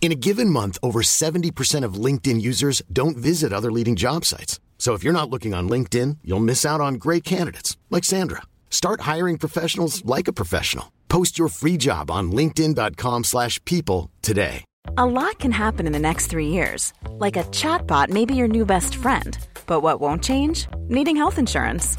In a given month, over 70% of LinkedIn users don't visit other leading job sites. So if you're not looking on LinkedIn, you'll miss out on great candidates like Sandra. Start hiring professionals like a professional. Post your free job on linkedin.com/people today. A lot can happen in the next three years. Like a chatbot may be your new best friend. But what won't change? Needing health insurance.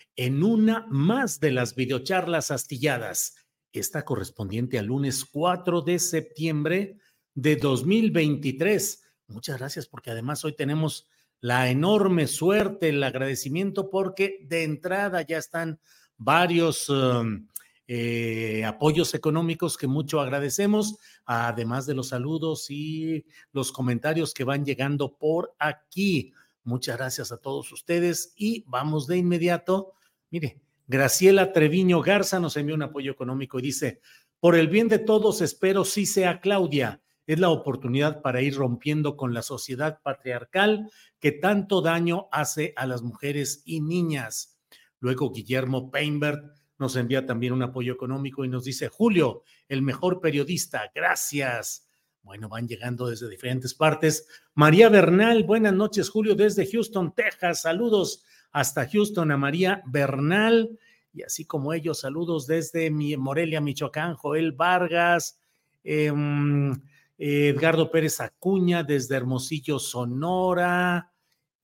en una más de las videocharlas astilladas. Esta correspondiente al lunes 4 de septiembre de 2023. Muchas gracias porque además hoy tenemos la enorme suerte, el agradecimiento porque de entrada ya están varios um, eh, apoyos económicos que mucho agradecemos, además de los saludos y los comentarios que van llegando por aquí. Muchas gracias a todos ustedes y vamos de inmediato. Mire, Graciela Treviño Garza nos envió un apoyo económico y dice, por el bien de todos espero sí sea Claudia. Es la oportunidad para ir rompiendo con la sociedad patriarcal que tanto daño hace a las mujeres y niñas. Luego Guillermo Peinbert nos envía también un apoyo económico y nos dice, Julio, el mejor periodista, gracias. Bueno, van llegando desde diferentes partes. María Bernal, buenas noches, Julio, desde Houston, Texas. Saludos hasta Houston a María Bernal. Y así como ellos, saludos desde Morelia, Michoacán, Joel Vargas, em, Edgardo Pérez Acuña, desde Hermosillo, Sonora.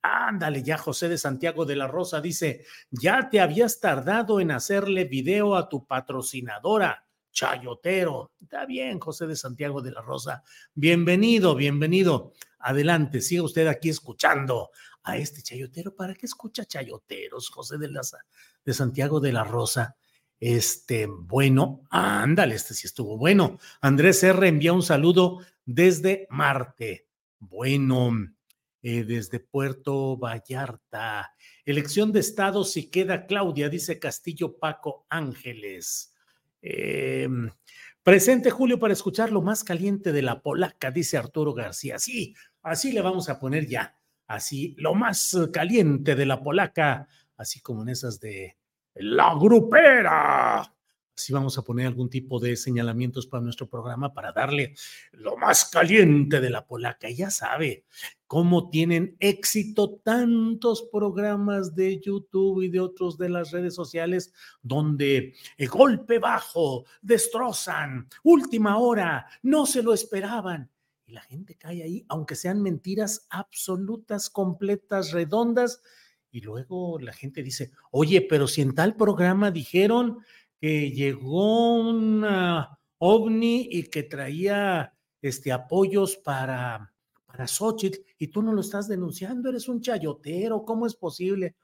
Ándale, ya José de Santiago de la Rosa dice, ya te habías tardado en hacerle video a tu patrocinadora chayotero. Está bien, José de Santiago de la Rosa. Bienvenido, bienvenido. Adelante, siga usted aquí escuchando a este chayotero. ¿Para qué escucha chayoteros, José de, la, de Santiago de la Rosa? Este, bueno, ándale, este sí estuvo bueno. Andrés R. envía un saludo desde Marte. Bueno, eh, desde Puerto Vallarta. Elección de Estado si queda Claudia, dice Castillo Paco Ángeles. Eh, presente Julio para escuchar lo más caliente de la polaca, dice Arturo García. Sí, así le vamos a poner ya. Así, lo más caliente de la polaca, así como en esas de la grupera. Así vamos a poner algún tipo de señalamientos para nuestro programa para darle lo más caliente de la polaca. Ya sabe cómo tienen éxito tantos programas de YouTube y de otros de las redes sociales donde el golpe bajo, destrozan, última hora, no se lo esperaban. Y la gente cae ahí, aunque sean mentiras absolutas, completas, redondas. Y luego la gente dice, oye, pero si en tal programa dijeron que llegó una ovni y que traía este, apoyos para, para Xochitl y tú no lo estás denunciando, eres un chayotero, ¿cómo es posible?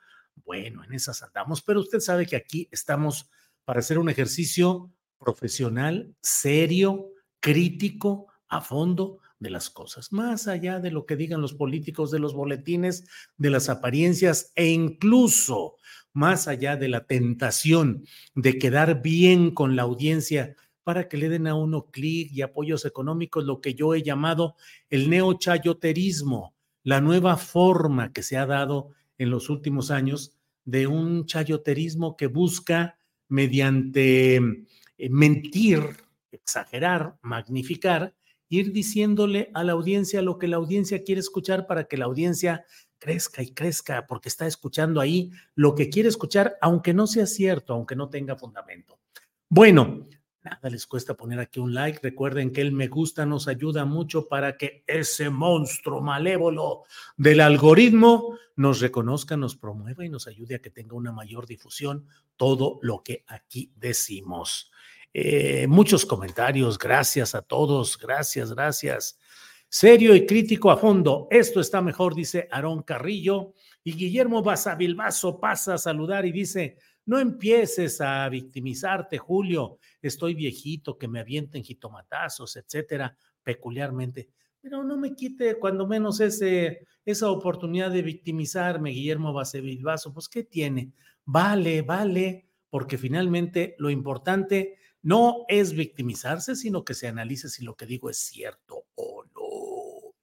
Bueno, en esas andamos, pero usted sabe que aquí estamos para hacer un ejercicio profesional, serio, crítico, a fondo de las cosas, más allá de lo que digan los políticos de los boletines, de las apariencias e incluso más allá de la tentación de quedar bien con la audiencia para que le den a uno clic y apoyos económicos, lo que yo he llamado el neochayoterismo, la nueva forma que se ha dado en los últimos años de un chayoterismo que busca mediante eh, mentir, exagerar, magnificar, ir diciéndole a la audiencia lo que la audiencia quiere escuchar para que la audiencia crezca y crezca, porque está escuchando ahí lo que quiere escuchar, aunque no sea cierto, aunque no tenga fundamento. Bueno, Nada les cuesta poner aquí un like. Recuerden que el me gusta nos ayuda mucho para que ese monstruo malévolo del algoritmo nos reconozca, nos promueva y nos ayude a que tenga una mayor difusión todo lo que aquí decimos. Eh, muchos comentarios, gracias a todos, gracias, gracias. Serio y crítico a fondo, esto está mejor, dice Aarón Carrillo. Y Guillermo Basavilbaso pasa a saludar y dice, no empieces a victimizarte, Julio. Estoy viejito, que me avienten jitomatazos, etcétera, peculiarmente. Pero no me quite cuando menos ese, esa oportunidad de victimizarme, Guillermo Basavilbaso. Pues, ¿qué tiene? Vale, vale, porque finalmente lo importante no es victimizarse, sino que se analice si lo que digo es cierto o no.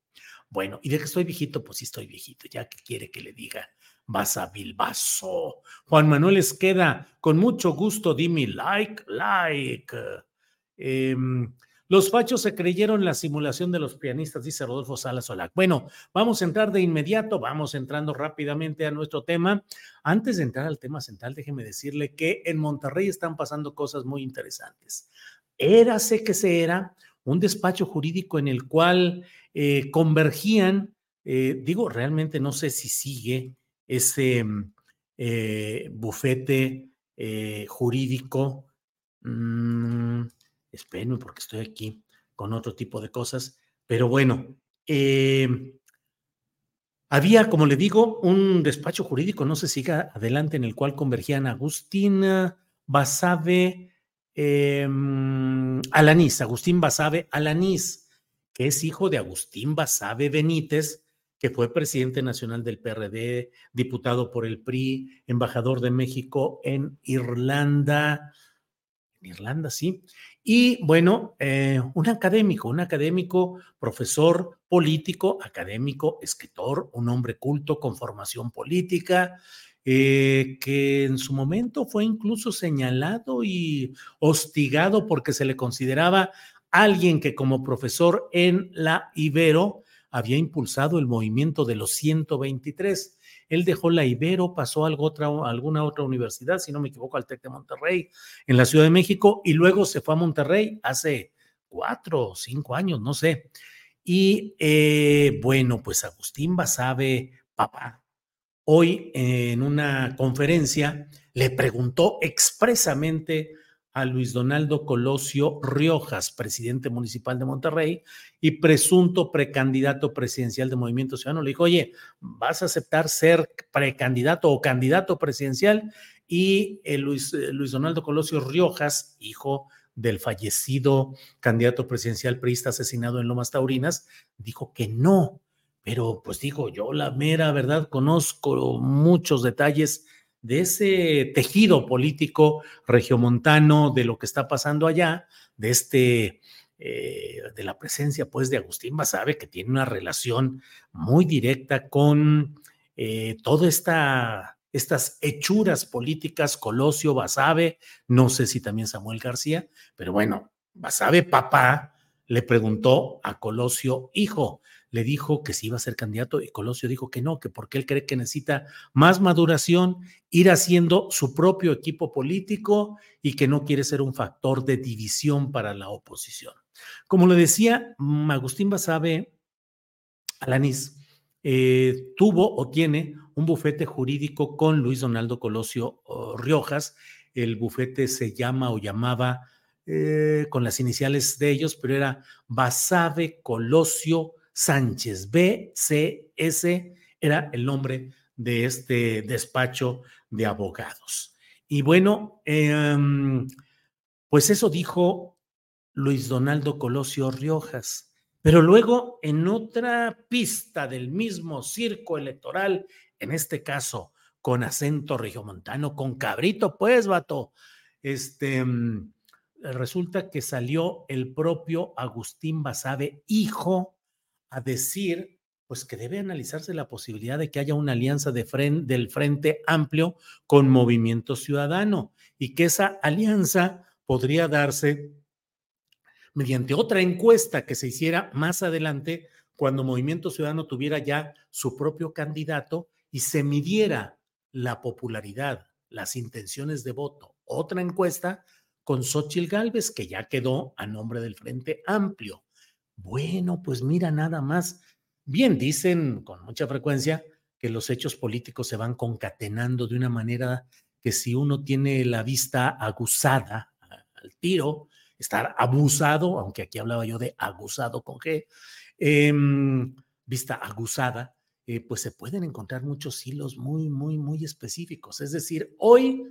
Bueno, y de que estoy viejito, pues sí estoy viejito, ya que quiere que le diga vas a Bilbaso. Juan Manuel Esqueda, con mucho gusto, dime like, like. Em, los fachos se creyeron la simulación de los pianistas, dice Rodolfo Salas Solac. Bueno, vamos a entrar de inmediato, vamos entrando rápidamente a nuestro tema. Antes de entrar al tema central, déjeme decirle que en Monterrey están pasando cosas muy interesantes. Érase que se era un despacho jurídico en el cual eh, convergían, eh, digo, realmente no sé si sigue, ese eh, bufete jurídico. Mm, espérenme porque estoy aquí con otro tipo de cosas, pero bueno, em, había, como le digo, un despacho jurídico, no se siga adelante, en el cual convergían Agustín Basabe em, Alanís, Agustín Basabe Alanís, que es hijo de Agustín Basabe Benítez, que fue presidente nacional del PRD, diputado por el PRI, embajador de México en Irlanda. En Irlanda, sí. Y bueno, eh, un académico, un académico, profesor político, académico, escritor, un hombre culto con formación política, eh, que en su momento fue incluso señalado y hostigado porque se le consideraba alguien que como profesor en la Ibero había impulsado el movimiento de los 123. Él dejó la Ibero, pasó a alguna otra universidad, si no me equivoco, al TEC de Monterrey, en la Ciudad de México, y luego se fue a Monterrey hace cuatro o cinco años, no sé. Y eh, bueno, pues Agustín Basabe, papá, hoy en una conferencia le preguntó expresamente a Luis Donaldo Colosio Riojas, presidente municipal de Monterrey y presunto precandidato presidencial de Movimiento Ciudadano. Le dijo, oye, ¿vas a aceptar ser precandidato o candidato presidencial? Y eh, Luis, eh, Luis Donaldo Colosio Riojas, hijo del fallecido candidato presidencial priista asesinado en Lomas Taurinas, dijo que no. Pero pues dijo, yo la mera verdad conozco muchos detalles de ese tejido político regiomontano, de lo que está pasando allá, de este, eh, de la presencia pues de Agustín Basabe, que tiene una relación muy directa con eh, esta estas hechuras políticas, Colosio, Basabe, no sé si también Samuel García, pero bueno, Basabe papá le preguntó a Colosio hijo, le dijo que si iba a ser candidato y Colosio dijo que no, que porque él cree que necesita más maduración, ir haciendo su propio equipo político y que no quiere ser un factor de división para la oposición. Como le decía, mm, Agustín Basabe Alanis eh, tuvo o tiene un bufete jurídico con Luis Donaldo Colosio Riojas. El bufete se llama o llamaba eh, con las iniciales de ellos, pero era Basabe Colosio Sánchez, BCS era el nombre de este despacho de abogados. Y bueno, em, pues eso dijo Luis Donaldo Colosio Riojas. Pero luego, en otra pista del mismo circo electoral, en este caso con acento regiomontano, con cabrito, pues, vato, este, em, resulta que salió el propio Agustín Basabe, hijo a decir pues que debe analizarse la posibilidad de que haya una alianza de del Frente Amplio con Movimiento Ciudadano y que esa alianza podría darse mediante otra encuesta que se hiciera más adelante cuando Movimiento Ciudadano tuviera ya su propio candidato y se midiera la popularidad, las intenciones de voto. Otra encuesta con Xochitl Gálvez, que ya quedó a nombre del Frente Amplio. Bueno, pues mira nada más. Bien, dicen con mucha frecuencia que los hechos políticos se van concatenando de una manera que si uno tiene la vista aguzada al tiro, estar abusado, aunque aquí hablaba yo de aguzado con G, em, vista aguzada, eh, pues se pueden encontrar muchos hilos muy, muy, muy específicos. Es decir, hoy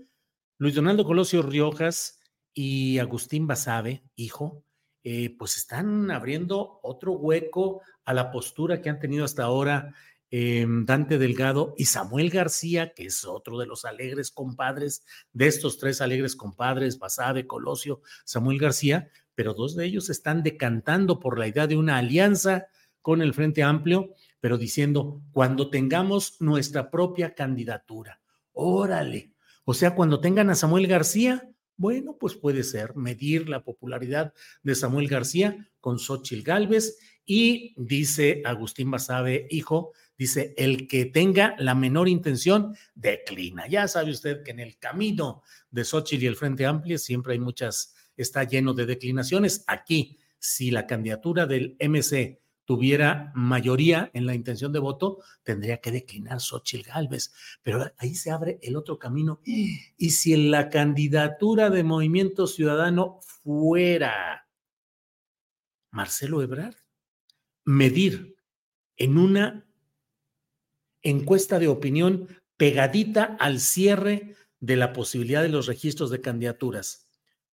Luis Donaldo Colosio Riojas y Agustín Basabe, hijo, eh, pues están abriendo otro hueco a la postura que han tenido hasta ahora em, Dante Delgado y Samuel García, que es otro de los alegres compadres, de estos tres alegres compadres, Basabe, Colosio, Samuel García, pero dos de ellos están decantando por la idea de una alianza con el Frente Amplio, pero diciendo, cuando tengamos nuestra propia candidatura, órale. O sea, cuando tengan a Samuel García, bueno, pues puede ser medir la popularidad de Samuel García con Xochitl Galvez y dice Agustín Basabe, hijo, dice, el que tenga la menor intención, declina. Ya sabe usted que en el camino de Xochitl y el Frente Amplio siempre hay muchas, está lleno de declinaciones. Aquí, si la candidatura del MC tuviera mayoría en la intención de voto, tendría que declinar Xochitl Gálvez. Pero ahí se abre el otro camino. Y si en la candidatura de Movimiento Ciudadano fuera Marcelo Ebrard, medir en una encuesta de opinión pegadita al cierre de la posibilidad de los registros de candidaturas,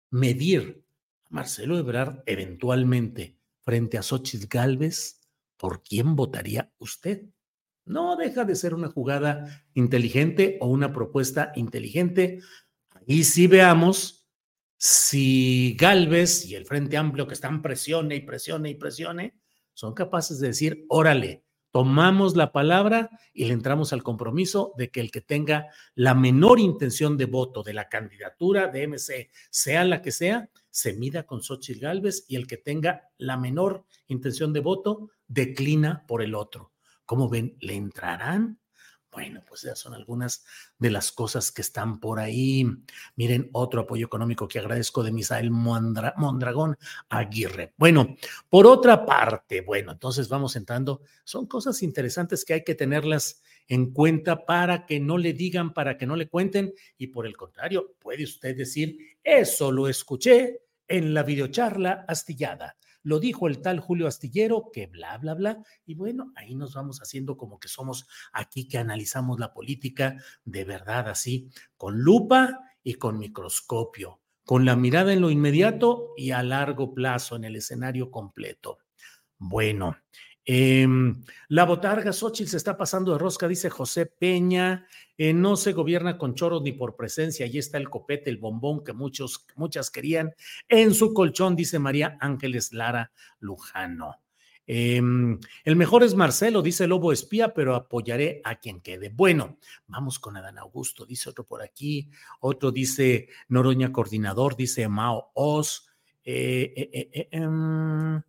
medir a Marcelo Ebrard eventualmente frente a Xochitl Galvez, ¿por quién votaría usted? No deja de ser una jugada inteligente o una propuesta inteligente. Y si veamos si Galvez y el Frente Amplio que están presione y presione y presione, son capaces de decir, órale, tomamos la palabra y le entramos al compromiso de que el que tenga la menor intención de voto de la candidatura de MC, sea la que sea, se mida con Xochitl Galvez y el que tenga la menor intención de voto declina por el otro. ¿Cómo ven? ¿Le entrarán? Bueno, pues esas son algunas de las cosas que están por ahí. Miren, otro apoyo económico que agradezco de Misael Mondragón Aguirre. Bueno, por otra parte, bueno, entonces vamos entrando. Son cosas interesantes que hay que tenerlas en cuenta para que no le digan, para que no le cuenten. Y por el contrario, puede usted decir, eso lo escuché en la videocharla astillada. Lo dijo el tal Julio Astillero, que bla, bla, bla. Y bueno, ahí nos vamos haciendo como que somos aquí que analizamos la política de verdad así, con lupa y con microscopio, con la mirada en lo inmediato y a largo plazo en el escenario completo. Bueno, Em, la botarga Xochitl se está pasando de rosca, dice José Peña. Eh, no se gobierna con choros ni por presencia. Allí está el copete, el bombón que muchos, muchas querían. En su colchón, dice María Ángeles Lara Lujano. Em, el mejor es Marcelo, dice Lobo Espía, pero apoyaré a quien quede. Bueno, vamos con Adán Augusto, dice otro por aquí. Otro dice Noroña Coordinador, dice Mao Oz. Eh, eh, em,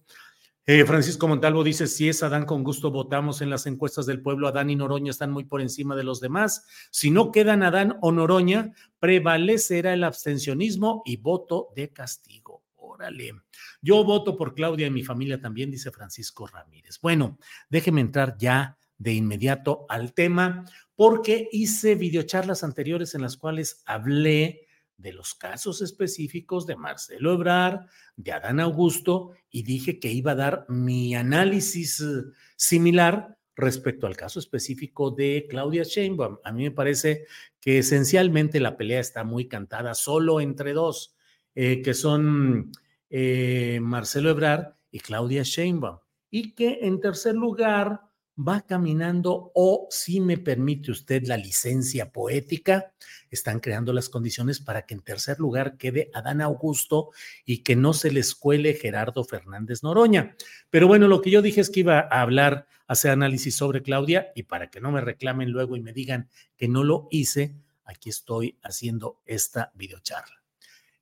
eh, Francisco Montalvo dice, si es Adán, con gusto votamos en las encuestas del pueblo. Adán y Noroña están muy por encima de los demás. Si no quedan Adán o Noroña, prevalecerá el abstencionismo y voto de castigo. Órale. Yo voto por Claudia y mi familia también, dice Francisco Ramírez. Bueno, déjeme entrar ya de inmediato al tema, porque hice videocharlas anteriores en las cuales hablé de los casos específicos de Marcelo Ebrar, de Adán Augusto, y dije que iba a dar mi análisis eh, similar respecto al caso específico de Claudia Sheinbaum. A mí me parece que esencialmente la pelea está muy cantada solo entre dos, eh, que son eh, Marcelo Ebrar y Claudia Sheinbaum. Y que en tercer lugar va caminando o, si me permite usted la licencia poética, están creando las condiciones para que en tercer lugar quede Adán Augusto y que no se les cuele Gerardo Fernández Noroña. Pero bueno, lo que yo dije es que iba a hablar, hacer análisis sobre Claudia y para que no me reclamen luego y me digan que no lo hice, aquí estoy haciendo esta videocharla.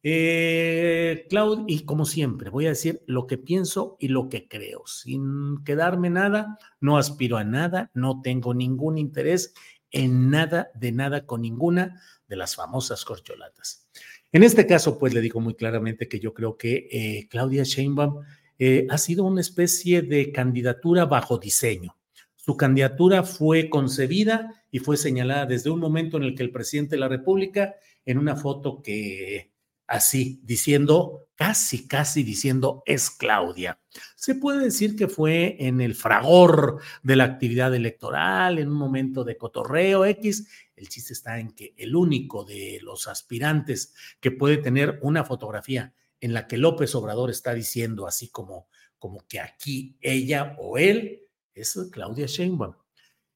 Eh, y como siempre, voy a decir lo que pienso y lo que creo, sin quedarme nada, no aspiro a nada, no tengo ningún interés en nada, de nada con ninguna de las famosas corcholatas. En este caso, pues le digo muy claramente que yo creo que eh, Claudia Sheinbaum eh, ha sido una especie de candidatura bajo diseño. Su candidatura fue concebida y fue señalada desde un momento en el que el presidente de la República, en una foto que así, diciendo, casi, casi diciendo, es Claudia. Se puede decir que fue en el fragor de la actividad electoral, en un momento de cotorreo X. El chiste está en que el único de los aspirantes que puede tener una fotografía en la que López Obrador está diciendo así como, como que aquí ella o él es Claudia Sheinbaum.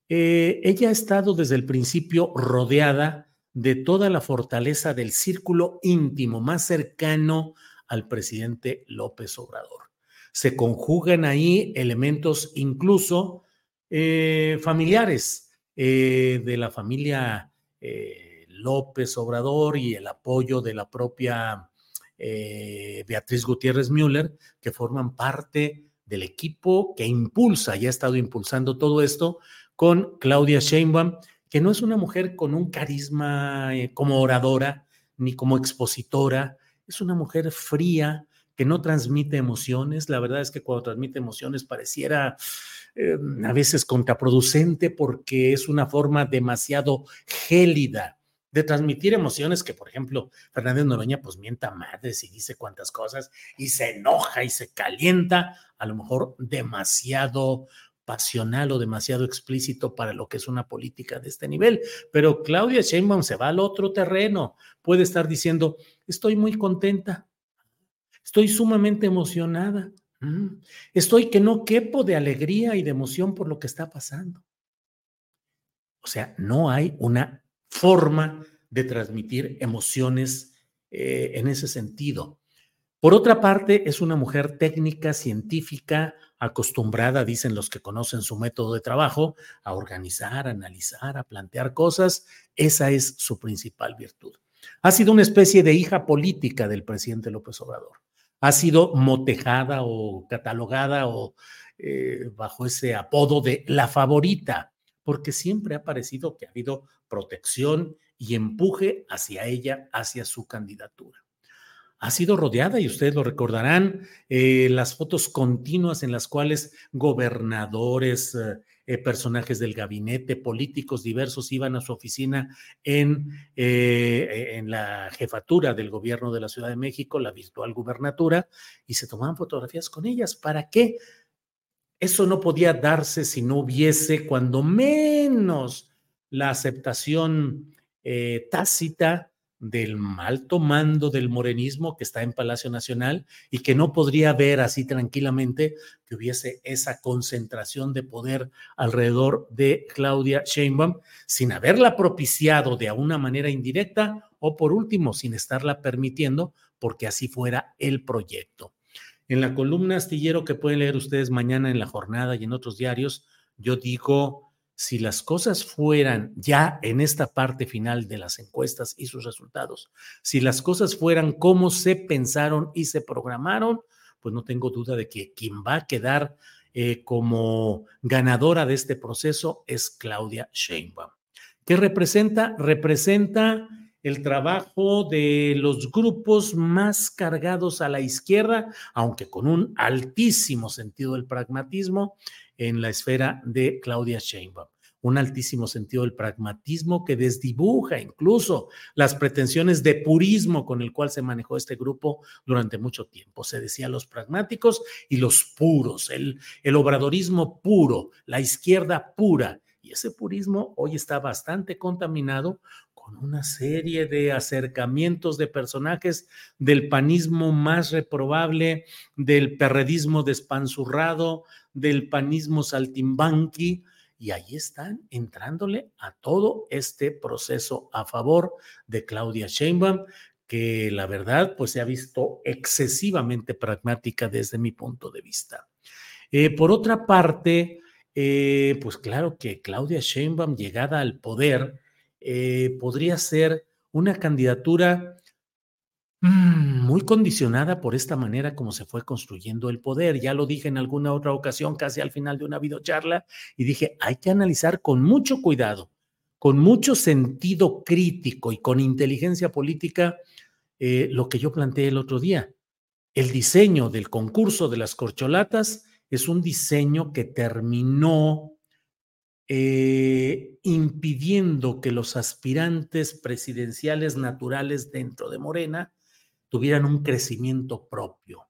Eh, ella ha estado desde el principio rodeada de toda la fortaleza del círculo íntimo más cercano al presidente López Obrador. Se conjugan ahí elementos incluso eh, familiares eh, de la familia eh, López Obrador y el apoyo de la propia Beatriz Gutiérrez Müller, que forman parte del equipo que impulsa y ha estado impulsando todo esto con Claudia Sheinbaum que no es una mujer con un carisma eh, como oradora ni como expositora, es una mujer fría que no transmite emociones. La verdad es que cuando transmite emociones pareciera em, a veces contraproducente porque es una forma demasiado gélida de transmitir emociones que, por ejemplo, Fernández Noroña pues mienta madres y dice cuantas cosas y se enoja y se calienta, a lo mejor demasiado pasional o demasiado explícito para lo que es una política de este nivel. Pero Claudia Sheinbaum se va al otro terreno. Puede estar diciendo, estoy muy contenta, estoy sumamente emocionada, mm, estoy que no quepo de alegría y de emoción por lo que está pasando. O sea, no hay una forma de transmitir emociones eh, en ese sentido. Por otra parte, es una mujer técnica, científica, acostumbrada, dicen los que conocen su método de trabajo, a organizar, analizar, a plantear cosas. Esa es su principal virtud. Ha sido una especie de hija política del presidente López Obrador. Ha sido motejada o catalogada o eh, bajo ese apodo de la favorita, porque siempre ha parecido que ha habido protección y empuje hacia ella, hacia su candidatura ha sido rodeada, y ustedes lo recordarán, eh, las fotos continuas en las cuales gobernadores, eh, eh, personajes del gabinete, políticos diversos iban a su oficina en, en la jefatura del gobierno de la Ciudad de México, la virtual gubernatura, y se tomaban fotografías con ellas. ¿Para qué? Eso no podía darse si no hubiese, cuando menos, la aceptación tácita del alto mando del morenismo que está en Palacio Nacional y que no podría ver así tranquilamente que hubiese esa concentración de poder alrededor de Claudia Sheinbaum sin haberla propiciado de una manera indirecta o por último sin estarla permitiendo porque así fuera el proyecto. En la columna astillero que pueden leer ustedes mañana en la jornada y en otros diarios, yo digo si las cosas fueran ya en esta parte final de las encuestas y sus resultados, si las cosas fueran como se pensaron y se programaron, pues no tengo duda de que quien va a quedar eh, como ganadora de este proceso es Claudia Sheinbaum. ¿Qué representa? Representa el trabajo de los grupos más cargados a la izquierda, aunque con un altísimo sentido del pragmatismo, en la esfera de Claudia Sheinbaum. Un altísimo sentido del pragmatismo que desdibuja incluso las pretensiones de purismo con el cual se manejó este grupo durante mucho tiempo. Se decía los pragmáticos y los puros, el, el obradorismo puro, la izquierda pura. Y ese purismo hoy está bastante contaminado con una serie de acercamientos de personajes del panismo más reprobable, del perredismo despanzurrado, del panismo saltimbanqui, y ahí están entrándole a todo este proceso a favor de Claudia Sheinbaum, que la verdad pues se ha visto excesivamente pragmática desde mi punto de vista. Eh, por otra parte, eh, pues claro que Claudia Sheinbaum llegada al poder eh, podría ser una candidatura Mm, muy condicionada por esta manera como se fue construyendo el poder. Ya lo dije en alguna otra ocasión, casi al final de una videocharla, y dije, hay que analizar con mucho cuidado, con mucho sentido crítico y con inteligencia política eh, lo que yo planteé el otro día. El diseño del concurso de las corcholatas es un diseño que terminó eh, impidiendo que los aspirantes presidenciales naturales dentro de Morena tuvieran un crecimiento propio.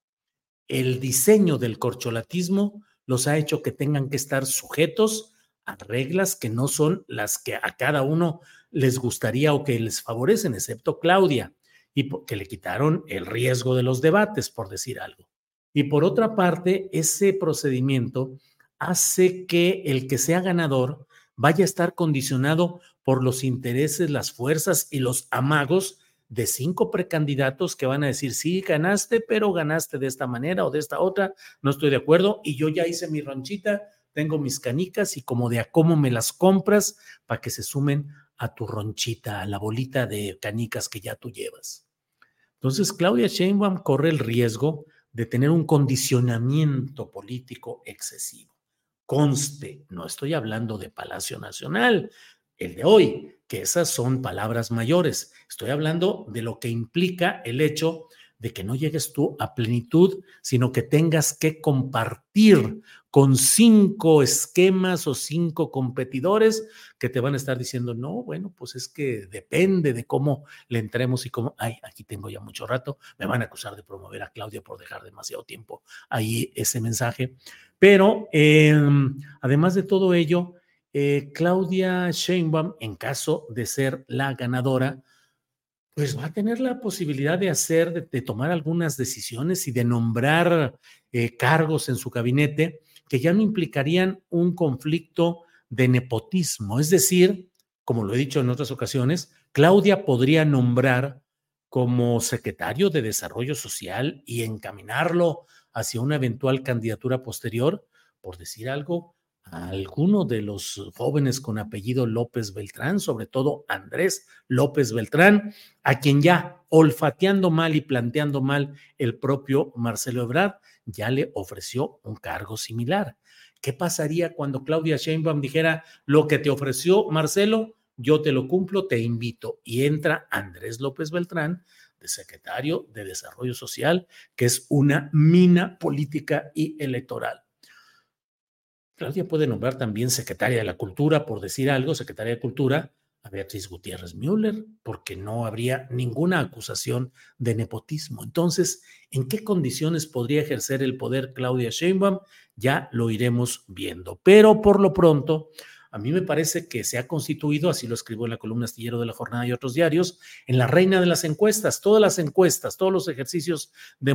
El diseño del corcholatismo los ha hecho que tengan que estar sujetos a reglas que no son las que a cada uno les gustaría o que les favorecen, excepto Claudia, y que le quitaron el riesgo de los debates, por decir algo. Y por otra parte, ese procedimiento hace que el que sea ganador vaya a estar condicionado por los intereses, las fuerzas y los amagos de cinco precandidatos que van a decir, sí, ganaste, pero ganaste de esta manera o de esta otra, no estoy de acuerdo, y yo ya hice mi ronchita, tengo mis canicas y como de a cómo me las compras para que se sumen a tu ronchita, a la bolita de canicas que ya tú llevas. Entonces, Claudia Sheinbaum corre el riesgo de tener un condicionamiento político excesivo. Conste, no estoy hablando de Palacio Nacional, el de hoy, que esas son palabras mayores. Estoy hablando de lo que implica el hecho de que no llegues tú a plenitud, sino que tengas que compartir con cinco esquemas o cinco competidores que te van a estar diciendo, no, bueno, pues es que depende de cómo le entremos y cómo, ay, aquí tengo ya mucho rato, me van a acusar de promover a Claudia por dejar demasiado tiempo ahí ese mensaje. Pero em, además de todo ello, eh, Claudia Sheinbaum, en caso de ser la ganadora, pues va a tener la posibilidad de hacer, de, tomar algunas decisiones y de nombrar eh, cargos en su gabinete que ya no implicarían un conflicto de nepotismo. Es decir, como lo he dicho en otras ocasiones, Claudia podría nombrar como secretario de Desarrollo Social y encaminarlo hacia una eventual candidatura posterior, por decir algo, a alguno de los jóvenes con apellido López Beltrán, sobre todo Andrés López Beltrán, a quien ya olfateando mal y planteando mal el propio Marcelo Ebrard, ya le ofreció un cargo similar. ¿Qué pasaría cuando Claudia Sheinbaum dijera lo que te ofreció Marcelo? Yo te lo cumplo, te invito. Y entra Andrés López Beltrán, de secretario de Desarrollo Social, que es una mina política y electoral. Claudia puede nombrar también secretaria de la Cultura, por decir algo, secretaria de Cultura, a Beatriz Gutiérrez Müller, porque no habría ninguna acusación de nepotismo. Entonces, ¿en qué condiciones podría ejercer el poder Claudia Sheinbaum? Ya lo iremos viendo. Pero por lo pronto, a mí me parece que se ha constituido, así lo escribo en la columna astillero de la jornada y otros diarios, en la reina de las encuestas. Todas las encuestas, todos los ejercicios de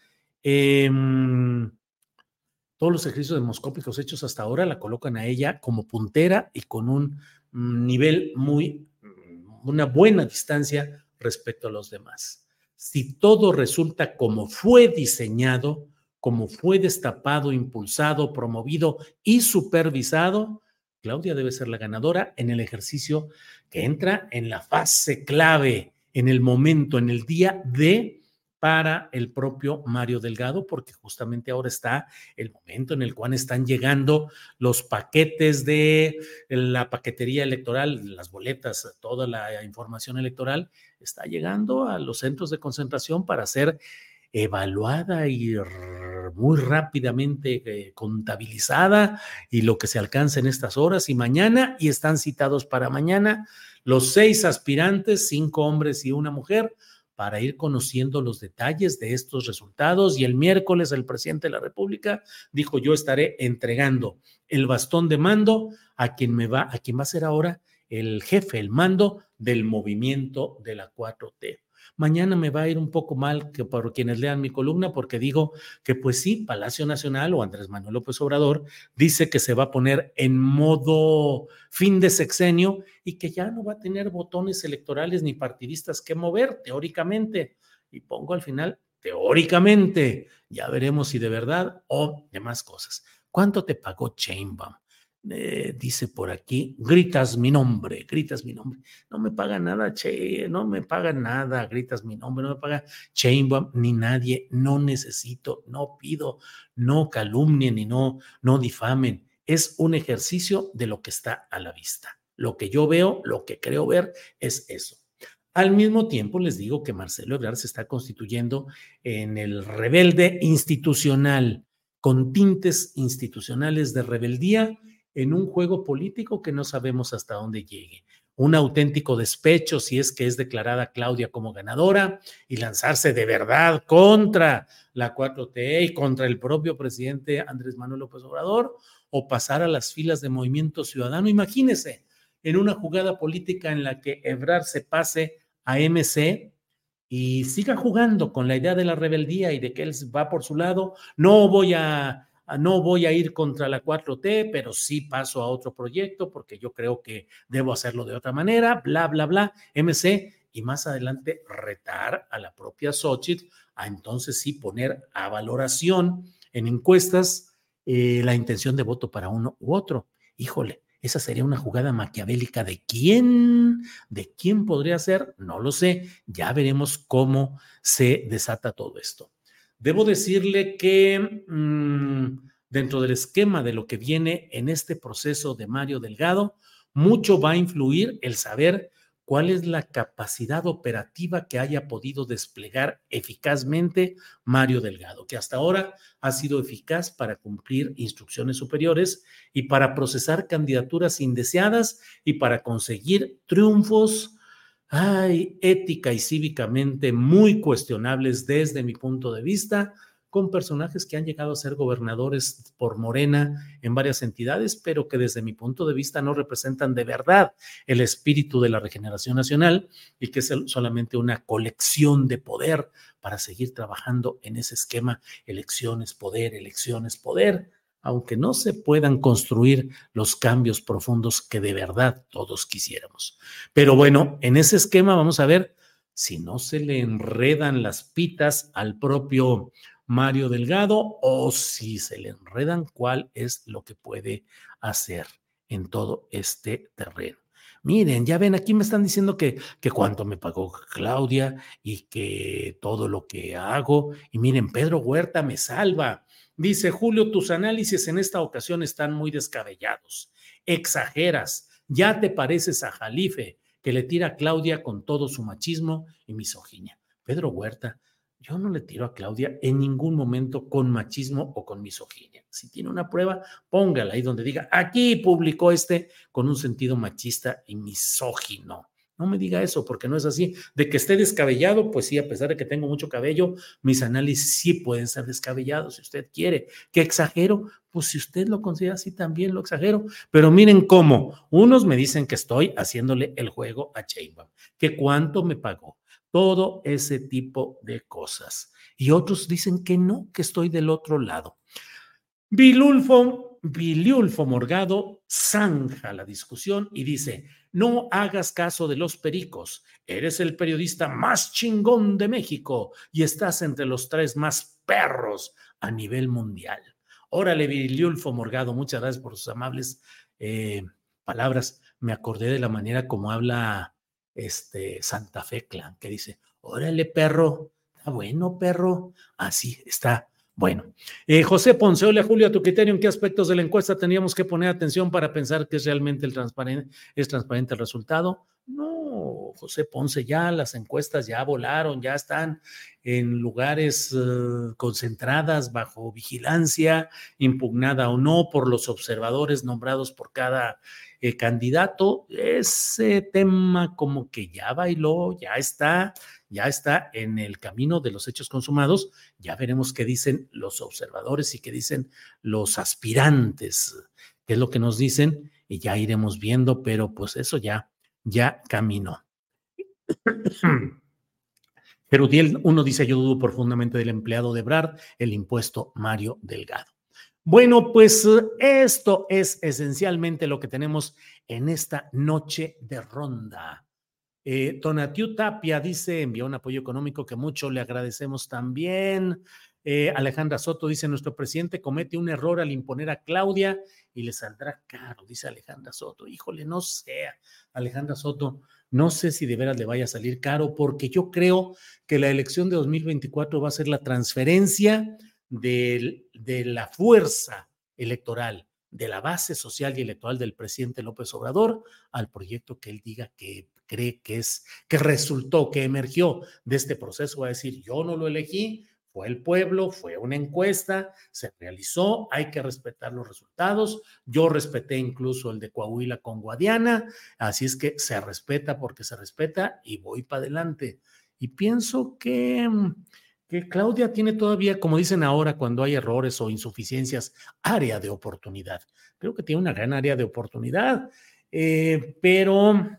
Em, todos los ejercicios demoscópicos hechos hasta ahora la colocan a ella como puntera y con un mm, nivel muy, mm, una buena distancia respecto a los demás. Si todo resulta como fue diseñado, como fue destapado, impulsado, promovido y supervisado, Claudia debe ser la ganadora en el ejercicio que entra en la fase clave, en el momento, en el día de para el propio Mario Delgado, porque justamente ahora está el momento en el cual están llegando los paquetes de la paquetería electoral, las boletas, toda la información electoral, está llegando a los centros de concentración para ser evaluada y muy rápidamente eh, contabilizada y lo que se alcanza en estas horas y mañana, y están citados para mañana los seis aspirantes, cinco hombres y una mujer, para ir conociendo los detalles de estos resultados. Y el miércoles el presidente de la República dijo, yo estaré entregando el bastón de mando a quien me va, a quien va a ser ahora el jefe, el mando del movimiento de la 4T. Mañana me va a ir un poco mal que por quienes lean mi columna, porque digo que pues sí, Palacio Nacional o Andrés Manuel López Obrador dice que se va a poner en modo fin de sexenio y que ya no va a tener botones electorales ni partidistas que mover, teóricamente. Y pongo al final, teóricamente, ya veremos si de verdad o demás cosas. ¿Cuánto te pagó Chainbaum? Eh, dice por aquí, gritas mi nombre, gritas mi nombre. No me paga nada, che, no me paga nada, gritas mi nombre, no me paga Chainbaum ni nadie, no necesito, no pido, no calumnien ni no, no difamen. Es un ejercicio de lo que está a la vista. Lo que yo veo, lo que creo ver es eso. Al mismo tiempo, les digo que Marcelo Ebrard se está constituyendo en el rebelde institucional, con tintes institucionales de rebeldía en un juego político que no sabemos hasta dónde llegue. Un auténtico despecho si es que es declarada Claudia como ganadora y lanzarse de verdad contra la 4T y contra el propio presidente Andrés Manuel López Obrador o pasar a las filas de Movimiento Ciudadano. Imagínese en una jugada política en la que Ebrard se pase a MC y siga jugando con la idea de la rebeldía y de que él va por su lado. No voy a no voy a ir contra la 4T, pero sí paso a otro proyecto porque yo creo que debo hacerlo de otra manera, bla, bla, bla, MC, y más adelante retar a la propia Xochitl a entonces sí poner a valoración en encuestas eh, la intención de voto para uno u otro. Híjole, esa sería una jugada maquiavélica de quién, de quién podría ser, no lo sé, ya veremos cómo se desata todo esto. Debo decirle que mm, dentro del esquema de lo que viene en este proceso de Mario Delgado, mucho va a influir el saber cuál es la capacidad operativa que haya podido desplegar eficazmente Mario Delgado, que hasta ahora ha sido eficaz para cumplir instrucciones superiores y para procesar candidaturas indeseadas y para conseguir triunfos hay ética y cívicamente muy cuestionables desde mi punto de vista, con personajes que han llegado a ser gobernadores por Morena en varias entidades, pero que desde mi punto de vista no representan de verdad el espíritu de la regeneración nacional y que es solamente una colección de poder para seguir trabajando en ese esquema, elecciones, poder, elecciones, poder aunque no se puedan construir los cambios profundos que de verdad todos quisiéramos. Pero bueno, en ese esquema vamos a ver si no se le enredan las pitas al propio Mario Delgado o si se le enredan cuál es lo que puede hacer en todo este terreno. Miren, ya ven, aquí me están diciendo que, que cuánto me pagó Claudia y que todo lo que hago. Y miren, Pedro Huerta me salva. Dice Julio, tus análisis en esta ocasión están muy descabellados. Exageras. Ya te pareces a Jalife, que le tira a Claudia con todo su machismo y misoginia. Pedro Huerta, yo no le tiro a Claudia en ningún momento con machismo o con misoginia. Si tiene una prueba, póngala ahí donde diga, aquí publicó este con un sentido machista y misógino. No me diga eso, porque no es así. De que esté descabellado, pues sí, a pesar de que tengo mucho cabello, mis análisis sí pueden ser descabellados, si usted quiere. ¿Que exagero? Pues si usted lo considera así, también lo exagero. Pero miren cómo. Unos me dicen que estoy haciéndole el juego a Chainbaum, que cuánto me pagó, todo ese tipo de cosas. Y otros dicen que no, que estoy del otro lado. Bilulfo, Biliulfo Morgado zanja la discusión y dice, no hagas caso de los pericos. Eres el periodista más chingón de México y estás entre los tres más perros a nivel mundial. Órale, Viliulfo Morgado, muchas gracias por sus amables eh, palabras. Me acordé de la manera como habla este Santa Fe Clan, que dice, órale, perro, está bueno, perro. Así está bueno, eh, José Ponce, hola Julio, a tu criterio, ¿en qué aspectos de la encuesta teníamos que poner atención para pensar que es realmente el transparente, es transparente el resultado? No, José Ponce, ya las encuestas ya volaron, ya están en lugares eh, concentradas bajo vigilancia, impugnada o no por los observadores nombrados por cada eh, candidato. Ese tema como que ya bailó, ya está, ya está en el camino de los hechos consumados. Ya veremos qué dicen los observadores y qué dicen los aspirantes, qué es lo que nos dicen y ya iremos viendo, pero pues eso ya ya caminó. Diel, uno dice, yo dudo profundamente del empleado de Brad, el impuesto Mario Delgado. Bueno, pues esto es esencialmente lo que tenemos en esta noche de ronda. Eh, Tonatiu Tapia dice, envió un apoyo económico que mucho le agradecemos también. Eh, Alejandra Soto dice, nuestro presidente comete un error al imponer a Claudia y le saldrá caro, dice Alejandra Soto. Híjole, no sea, Alejandra Soto, no sé si de veras le vaya a salir caro, porque yo creo que la elección de 2024 va a ser la transferencia de, de la fuerza electoral, de la base social y electoral del presidente López Obrador al proyecto que él diga que cree que es, que resultó, que emergió de este proceso. Va a decir, yo no lo elegí, fue el pueblo, fue una encuesta, se realizó, hay que respetar los resultados. Yo respeté incluso el de Coahuila con Guadiana, así es que se respeta porque se respeta y voy para adelante. Y pienso que, que Claudia tiene todavía, como dicen ahora, cuando hay errores o insuficiencias, área de oportunidad. Creo que tiene una gran área de oportunidad, eh, pero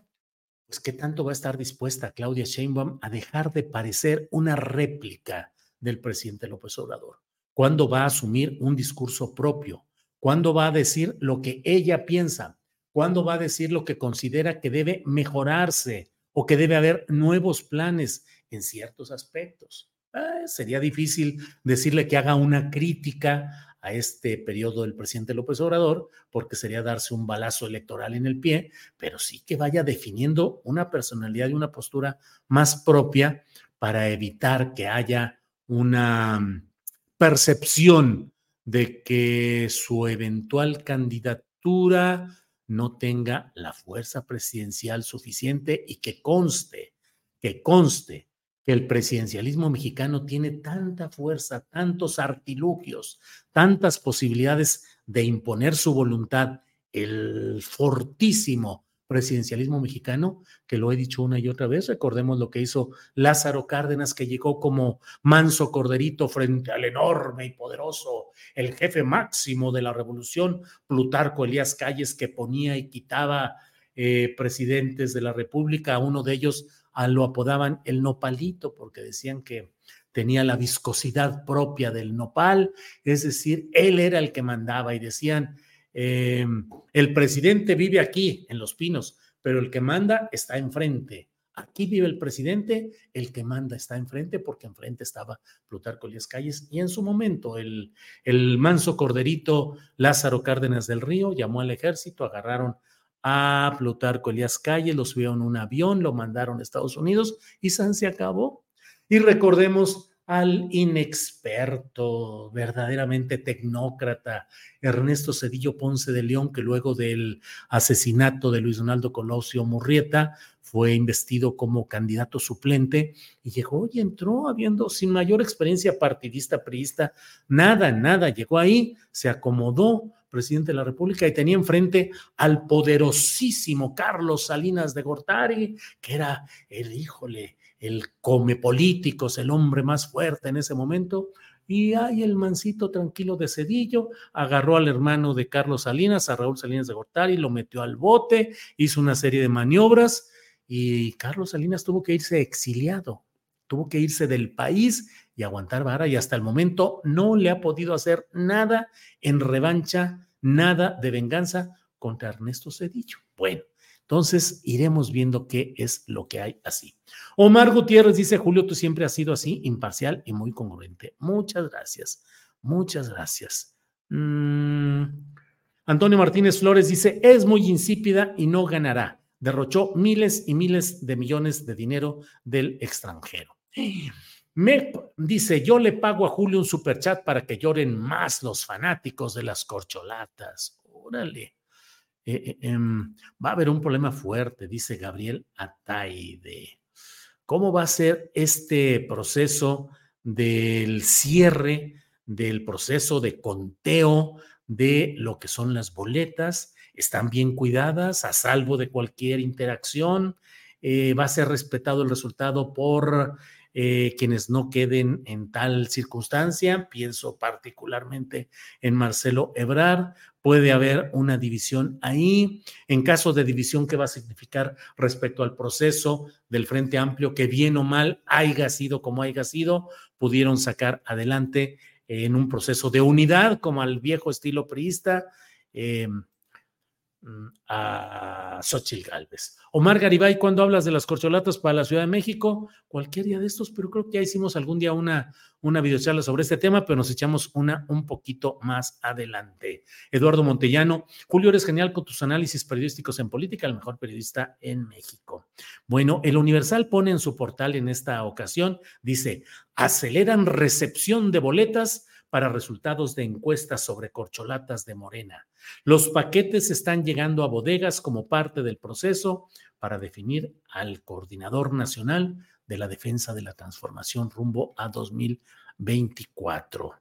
pues qué tanto va a estar dispuesta Claudia Sheinbaum a dejar de parecer una réplica del presidente López Obrador? ¿Cuándo va a asumir un discurso propio? ¿Cuándo va a decir lo que ella piensa? ¿Cuándo va a decir lo que considera que debe mejorarse o que debe haber nuevos planes en ciertos aspectos? Ah, sería difícil decirle que haga una crítica a este periodo del presidente López Obrador, porque sería darse un balazo electoral en el pie, pero sí que vaya definiendo una personalidad y una postura más propia para evitar que haya una mm, percepción de que su eventual candidatura no tenga la fuerza presidencial suficiente y que conste, que conste que el presidencialismo mexicano tiene tanta fuerza, tantos artilugios, tantas posibilidades de imponer su voluntad, el fortísimo presidencialismo mexicano, que lo he dicho una y otra vez. Recordemos lo que hizo Lázaro Cárdenas, que llegó como manso corderito frente al enorme y poderoso, el jefe máximo de la revolución, Plutarco Elías Calles, que ponía y quitaba eh, presidentes de la República. Uno de ellos lo apodaban el nopalito, porque decían que tenía la viscosidad propia del nopal, es decir, él era el que mandaba y decían, eh, el presidente vive aquí, en Los Pinos, pero el que manda está enfrente. Aquí vive el presidente, el que manda está enfrente, porque enfrente estaba Plutarco Elías Calles, y en su momento el, el manso corderito Lázaro Cárdenas del Río llamó al ejército, agarraron a Plutarco Elías Calles, lo subieron en un avión, lo mandaron a Estados Unidos y San se acabó. Y recordemos al inexperto, verdaderamente tecnócrata, Ernesto Cedillo Ponce de León, que luego del asesinato de Luis Donaldo Colosio Murrieta fue investido como candidato suplente y llegó y entró habiendo sin mayor experiencia partidista, priista, nada, nada, llegó ahí, se acomodó, presidente de la República, y tenía enfrente al poderosísimo Carlos Salinas de Gortari, que era el, híjole, el come políticos, el hombre más fuerte en ese momento. Y ahí el mancito tranquilo de Cedillo agarró al hermano de Carlos Salinas, a Raúl Salinas de Gortari, lo metió al bote, hizo una serie de maniobras y Carlos Salinas tuvo que irse exiliado, tuvo que irse del país y aguantar vara y hasta el momento no le ha podido hacer nada en revancha, nada de venganza contra Ernesto Cedillo. Bueno, entonces, iremos viendo qué es lo que hay así. Omar Gutiérrez dice, Julio, tú siempre has sido así, imparcial y muy congruente. Muchas gracias, muchas gracias. Mm, Antonio Martínez Flores dice, es muy insípida y no ganará. Derrochó miles y miles de millones de dinero del extranjero. Me dice, yo le pago a Julio un superchat para que lloren más los fanáticos de las corcholatas. Órale. Eh, em, va a haber un problema fuerte, dice Gabriel Ataide. ¿Cómo va a ser este proceso del cierre del proceso de conteo de lo que son las boletas? ¿Están bien cuidadas, a salvo de cualquier interacción? Eh, ¿Va a ser respetado el resultado por eh, quienes no queden en tal circunstancia? Pienso particularmente en Marcelo Ebrard puede haber una división ahí. En caso de división, ¿qué va a significar respecto al proceso del Frente Amplio que bien o mal haya sido como haya sido, pudieron sacar adelante en un proceso de unidad como al viejo estilo priista? Eh, a Xochitl Galvez. Omar Garibay, cuando hablas de las corcholatas para la Ciudad de México, cualquier día de estos, pero creo que ya hicimos algún día una, una videocharla sobre este tema, pero nos echamos una un poquito más adelante. Eduardo Montellano, Julio, eres genial con tus análisis periodísticos en política, el mejor periodista en México. Bueno, el Universal pone en su portal en esta ocasión, dice, aceleran recepción de boletas para resultados de encuestas sobre corcholatas de Morena. Los paquetes están llegando a bodegas como parte del proceso para definir al coordinador nacional de la defensa de la transformación rumbo a 2024.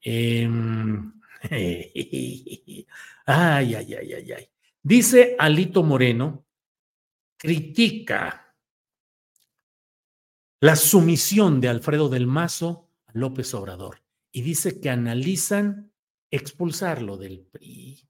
Em, ay, ay, ay, ay, ay. Dice Alito Moreno, critica la sumisión de Alfredo del Mazo a López Obrador y dice que analizan expulsarlo del PRI,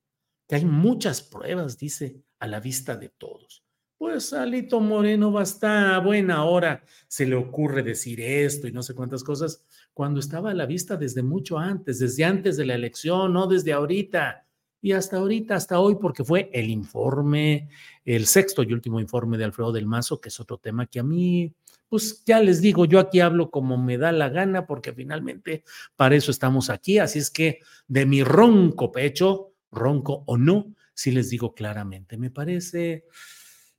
que hay muchas pruebas, dice, a la vista de todos. Pues Alito Moreno va a estar a buena hora, se le ocurre decir esto y no sé cuántas cosas, cuando estaba a la vista desde mucho antes, desde antes de la elección, no desde ahorita. Y hasta ahorita, hasta hoy, porque fue el informe, el sexto y último informe de Alfredo del Mazo, que es otro tema que a mí pues ya les digo, yo aquí hablo como me da la gana, porque finalmente para eso estamos aquí. Así es que de mi ronco pecho, ronco o no, sí les digo claramente, me parece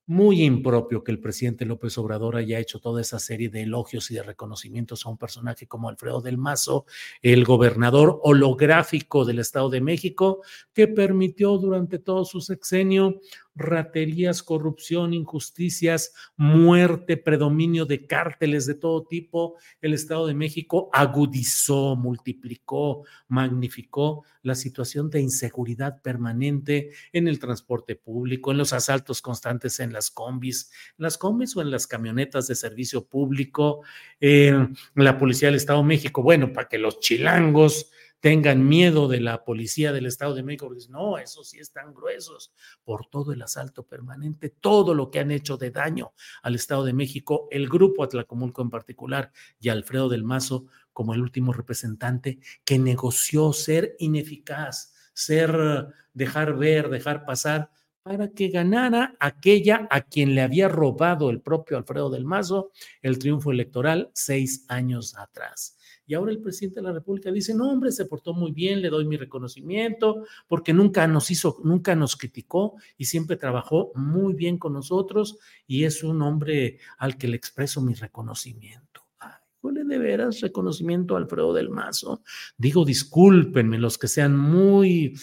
muy impropio que el presidente López Obrador haya hecho toda esa serie de elogios y de reconocimientos a un personaje como Alfredo del Mazo, el gobernador holográfico del Estado de México, que permitió durante todo su sexenio raterías, corrupción, injusticias, muerte, predominio de cárteles de todo tipo, el Estado de México agudizó, multiplicó, magnificó la situación de inseguridad permanente en el transporte público, en los asaltos constantes en las combis, en las combis o en las camionetas de servicio público, en la Policía del Estado de México, bueno, para que los chilangos tengan miedo de la policía del Estado de México, porque no, esos sí están gruesos por todo el asalto permanente, todo lo que han hecho de daño al Estado de México, el grupo Atlacomulco en particular y Alfredo del Mazo como el último representante que negoció ser ineficaz, ser, dejar ver, dejar pasar para que ganara aquella a quien le había robado el propio Alfredo del Mazo el triunfo electoral seis años atrás. Y ahora el presidente de la República dice, no, hombre, se portó muy bien, le doy mi reconocimiento, porque nunca nos hizo, nunca nos criticó y siempre trabajó muy bien con nosotros y es un hombre al que le expreso mi reconocimiento. Ay, de veras reconocimiento a Alfredo del Mazo. Digo, discúlpenme los que sean muy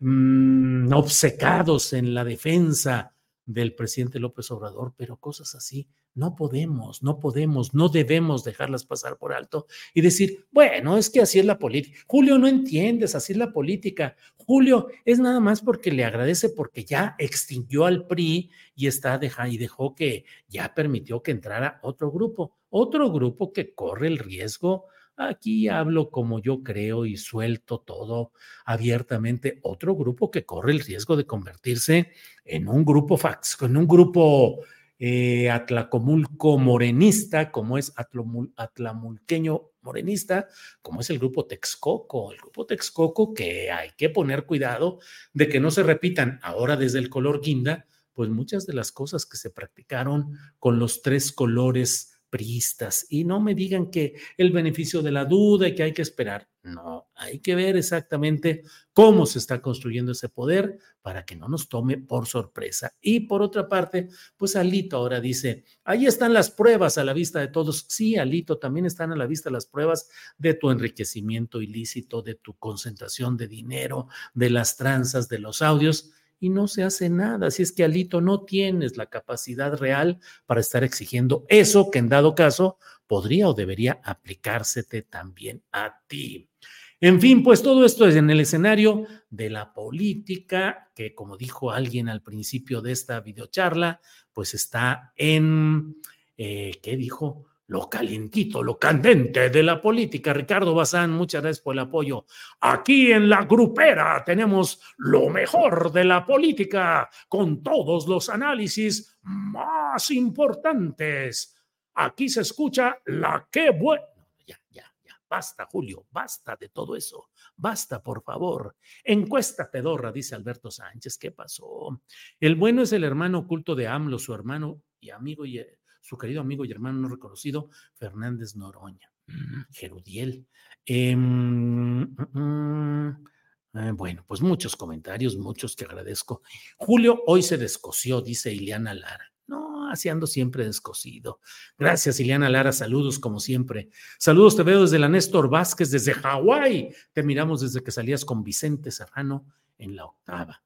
mm, obcecados en la defensa del presidente López Obrador, pero cosas así no podemos, no podemos, no debemos dejarlas pasar por alto y decir, bueno, es que así es la política. Julio, no entiendes, así es la política. Julio es nada más porque le agradece porque ya extinguió al PRI y está deja, y dejó que ya permitió que entrara otro grupo, otro grupo que corre el riesgo. Aquí hablo como yo creo y suelto todo abiertamente. Otro grupo que corre el riesgo de convertirse en un grupo fax, en un grupo eh, Atlacomulco morenista, como es Atlamulqueño morenista, como es el grupo Texcoco. El grupo Texcoco que hay que poner cuidado de que no se repitan ahora desde el color guinda, pues muchas de las cosas que se practicaron con los tres colores Y no me digan que el beneficio de la duda y que hay que esperar. No, hay que ver exactamente cómo se está construyendo ese poder para que no nos tome por sorpresa. Y por otra parte, pues Alito ahora dice, ahí están las pruebas a la vista de todos. Sí, Alito, también están a la vista las pruebas de tu enriquecimiento ilícito, de tu concentración de dinero, de las tranzas, de los audios y no se hace nada. Así es que, Alito, no tienes la capacidad real para estar exigiendo eso que en dado caso podría o debería aplicársete también a ti. En fin, pues todo esto es en el escenario de la política, que como dijo alguien al principio de esta videocharla, pues está en, eh, ¿qué dijo? Lo calientito, lo candente de la política. Ricardo Bazán, muchas gracias por el apoyo. Aquí en la grupera tenemos lo mejor de la política, con todos los análisis más importantes. Aquí se escucha la que bueno. Ya, ya, ya. Basta, Julio, basta de todo eso. Basta, por favor. Encuesta pedorra, dice Alberto Sánchez. ¿Qué pasó? El bueno es el hermano oculto de AMLO, su hermano y amigo y su querido amigo y hermano no reconocido, Fernández Noroña, Gerudiel. Em, mm, mm, eh, bueno, pues muchos comentarios, muchos que agradezco. Julio hoy se descoció, dice Ileana Lara. No, así ando siempre descosido. Gracias, Ileana Lara. Saludos, como siempre. Saludos, te veo desde la Néstor Vázquez, desde Hawái. Te miramos desde que salías con Vicente Serrano en la octava.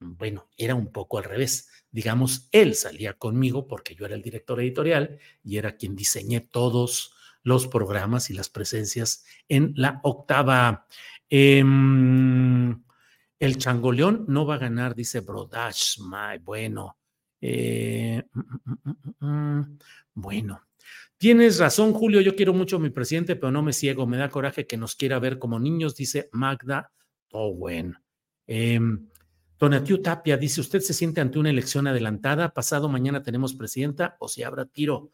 Bueno, era un poco al revés digamos, él salía conmigo porque yo era el director editorial y era quien diseñé todos los programas y las presencias en la octava. Em, el changoleón no va a ganar, dice Brodash. Bueno. Eh, mm, mm, mm, bueno. Tienes razón, Julio. Yo quiero mucho a mi presidente, pero no me ciego. Me da coraje que nos quiera ver como niños, dice Magda Towen. Eh, Donatiu Tapia dice, ¿usted se siente ante una elección adelantada? Pasado mañana tenemos presidenta o si habrá tiro.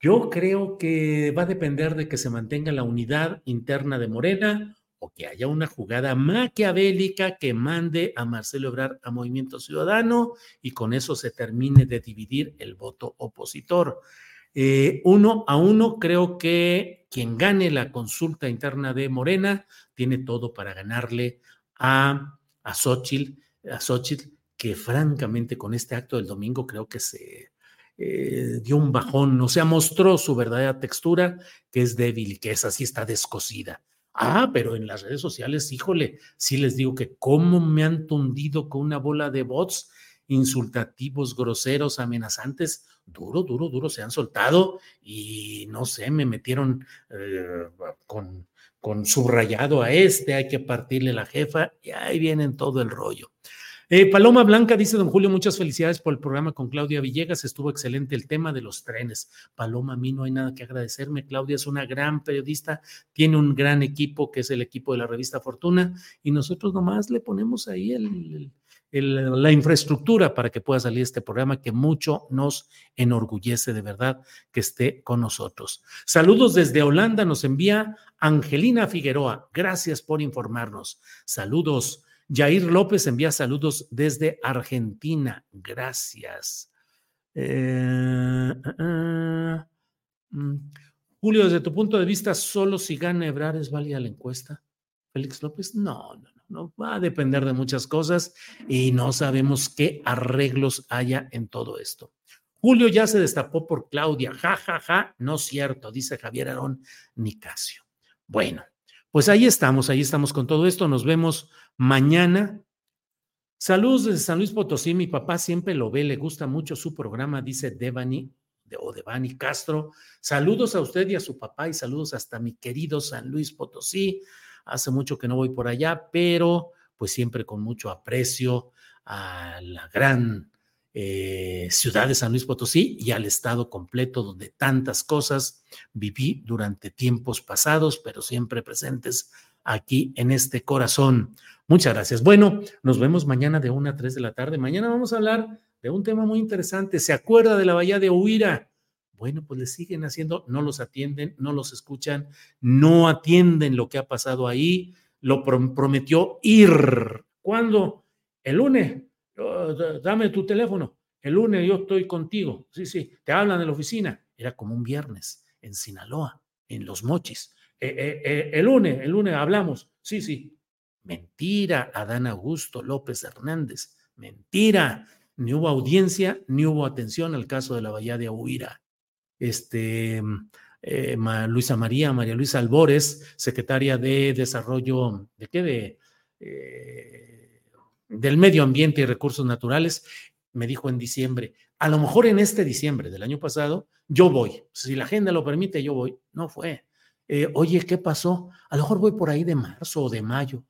Yo creo que va a depender de que se mantenga la unidad interna de Morena o que haya una jugada maquiavélica que mande a Marcelo Ebrard a Movimiento Ciudadano y con eso se termine de dividir el voto opositor. Eh, uno a uno, creo que quien gane la consulta interna de Morena tiene todo para ganarle a a Xochitl, a Xochitl, que francamente con este acto del domingo creo que se eh, dio un bajón, o sea, mostró su verdadera textura, que es débil, que es así, está descosida. Ah, pero en las redes sociales, híjole, sí les digo que cómo me han tundido con una bola de bots insultativos, groseros, amenazantes, duro, duro, duro, se han soltado y no sé, me metieron eh, con con subrayado a este, hay que partirle la jefa, y ahí vienen todo el rollo. Eh, Paloma Blanca dice, don Julio, muchas felicidades por el programa con Claudia Villegas, estuvo excelente el tema de los trenes. Paloma, a mí no hay nada que agradecerme, Claudia es una gran periodista, tiene un gran equipo que es el equipo de la revista Fortuna, y nosotros nomás le ponemos ahí el la infraestructura para que pueda salir este programa que mucho nos enorgullece de verdad que esté con nosotros. Saludos desde Holanda, nos envía Angelina Figueroa. Gracias por informarnos. Saludos. Jair López envía saludos desde Argentina. Gracias. Eh, eh, eh, mm. Julio, desde tu punto de vista, solo si gana Ebrar es válida la encuesta. Félix López, no, no, no, va a depender de muchas cosas y no sabemos qué arreglos haya en todo esto. Julio ya se destapó por Claudia, ja, ja, ja, no cierto, dice Javier Arón Nicasio. Bueno, pues ahí estamos, ahí estamos con todo esto, nos vemos mañana. Saludos desde San Luis Potosí, mi papá siempre lo ve, le gusta mucho su programa, dice Devani o Devani Castro. Saludos a usted y a su papá y saludos hasta mi querido San Luis Potosí. Hace mucho que no voy por allá, pero pues siempre con mucho aprecio a la gran eh, ciudad de San Luis Potosí y al estado completo donde tantas cosas viví durante tiempos pasados, pero siempre presentes aquí en este corazón. Muchas gracias. Bueno, nos vemos mañana de 1 a 3 de la tarde. Mañana vamos a hablar de un tema muy interesante. ¿Se acuerda de la bahía de Huira? Bueno, pues le siguen haciendo, no los atienden, no los escuchan, no atienden lo que ha pasado ahí. Lo prometió ir. ¿Cuándo? El lunes. dame tu teléfono. El lunes yo estoy contigo. Sí, sí. Te hablan de la oficina. Era como un viernes en Sinaloa, en Los Mochis. Eh, eh, eh, el lunes, el lunes hablamos. Sí, sí. Mentira, Adán Augusto López Hernández. Mentira. Ni hubo audiencia, ni hubo atención al caso de la Bahía de Huira este, eh, Luisa María, María Luisa Albores, secretaria de Desarrollo, ¿de qué? De, eh, del Medio Ambiente y Recursos Naturales, me dijo en diciembre, a lo mejor en este diciembre del año pasado, yo voy. Si la agenda lo permite, yo voy. No fue. Eh, oye, ¿qué pasó? A lo mejor voy por ahí de marzo o de mayo.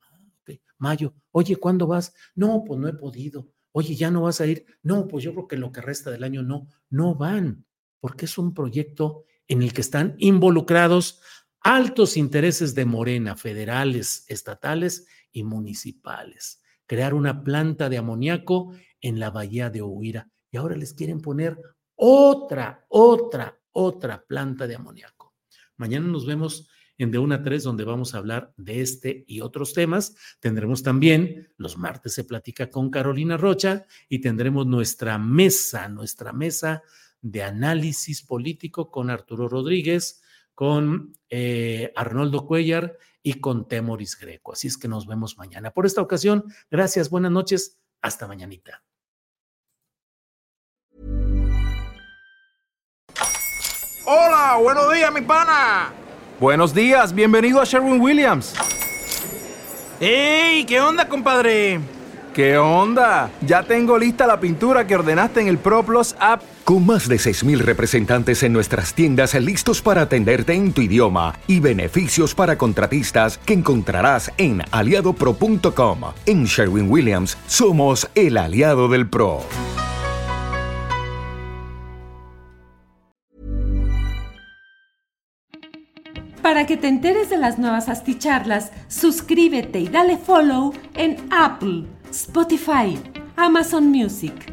Mayo. Oye, ¿cuándo vas? No, pues no he podido. Oye, ¿ya no vas a ir? No, pues yo creo que lo que resta del año no, no van, porque es un proyecto en el que están involucrados altos intereses de Morena, federales, estatales y municipales. Crear una planta de amoníaco en la bahía de Ohuira. Y ahora les quieren poner otra, otra, otra planta de amoníaco. Mañana nos vemos en De Una a Tres, donde vamos a hablar de este y otros temas. Tendremos también, los martes se platica con Carolina Rocha y tendremos nuestra mesa, nuestra mesa de análisis político con Arturo Rodríguez, con eh, Arnoldo Cuellar y con Temoris Greco. Así es que nos vemos mañana. Por esta ocasión, gracias, buenas noches, hasta mañanita. Hola, buenos días, mi pana. Buenos días, bienvenido a Sherwin Williams. ¡Ey! ¿Qué onda, compadre? ¿Qué onda? Ya tengo lista la pintura que ordenaste en el ProPlus app. Con más de 6.000 representantes en nuestras tiendas listos para atenderte en tu idioma y beneficios para contratistas que encontrarás en aliadopro.com. En Sherwin Williams somos el aliado del PRO. Para que te enteres de las nuevas asticharlas, suscríbete y dale follow en Apple, Spotify, Amazon Music,